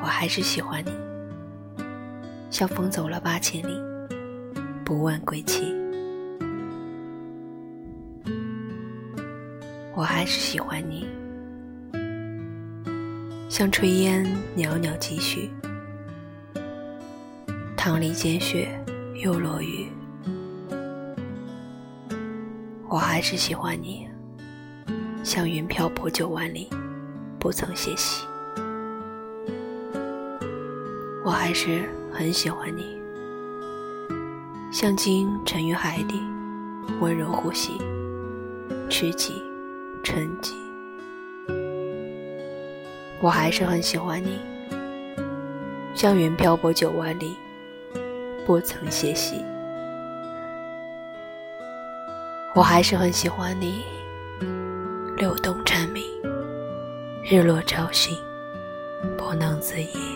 我还是喜欢你，像风走了八千里，不问归期。我还是喜欢你，像炊烟袅袅积蓄，汤里见雪又落雨。我还是喜欢你，像云漂泊九万里，不曾歇息。我还是很喜欢你，像鲸沉于海底，温柔呼吸，吃鸡，沉寂。我还是很喜欢你，像云漂泊九万里，不曾歇息。我还是很喜欢你，流动蝉鸣，日落潮醒，不能自已。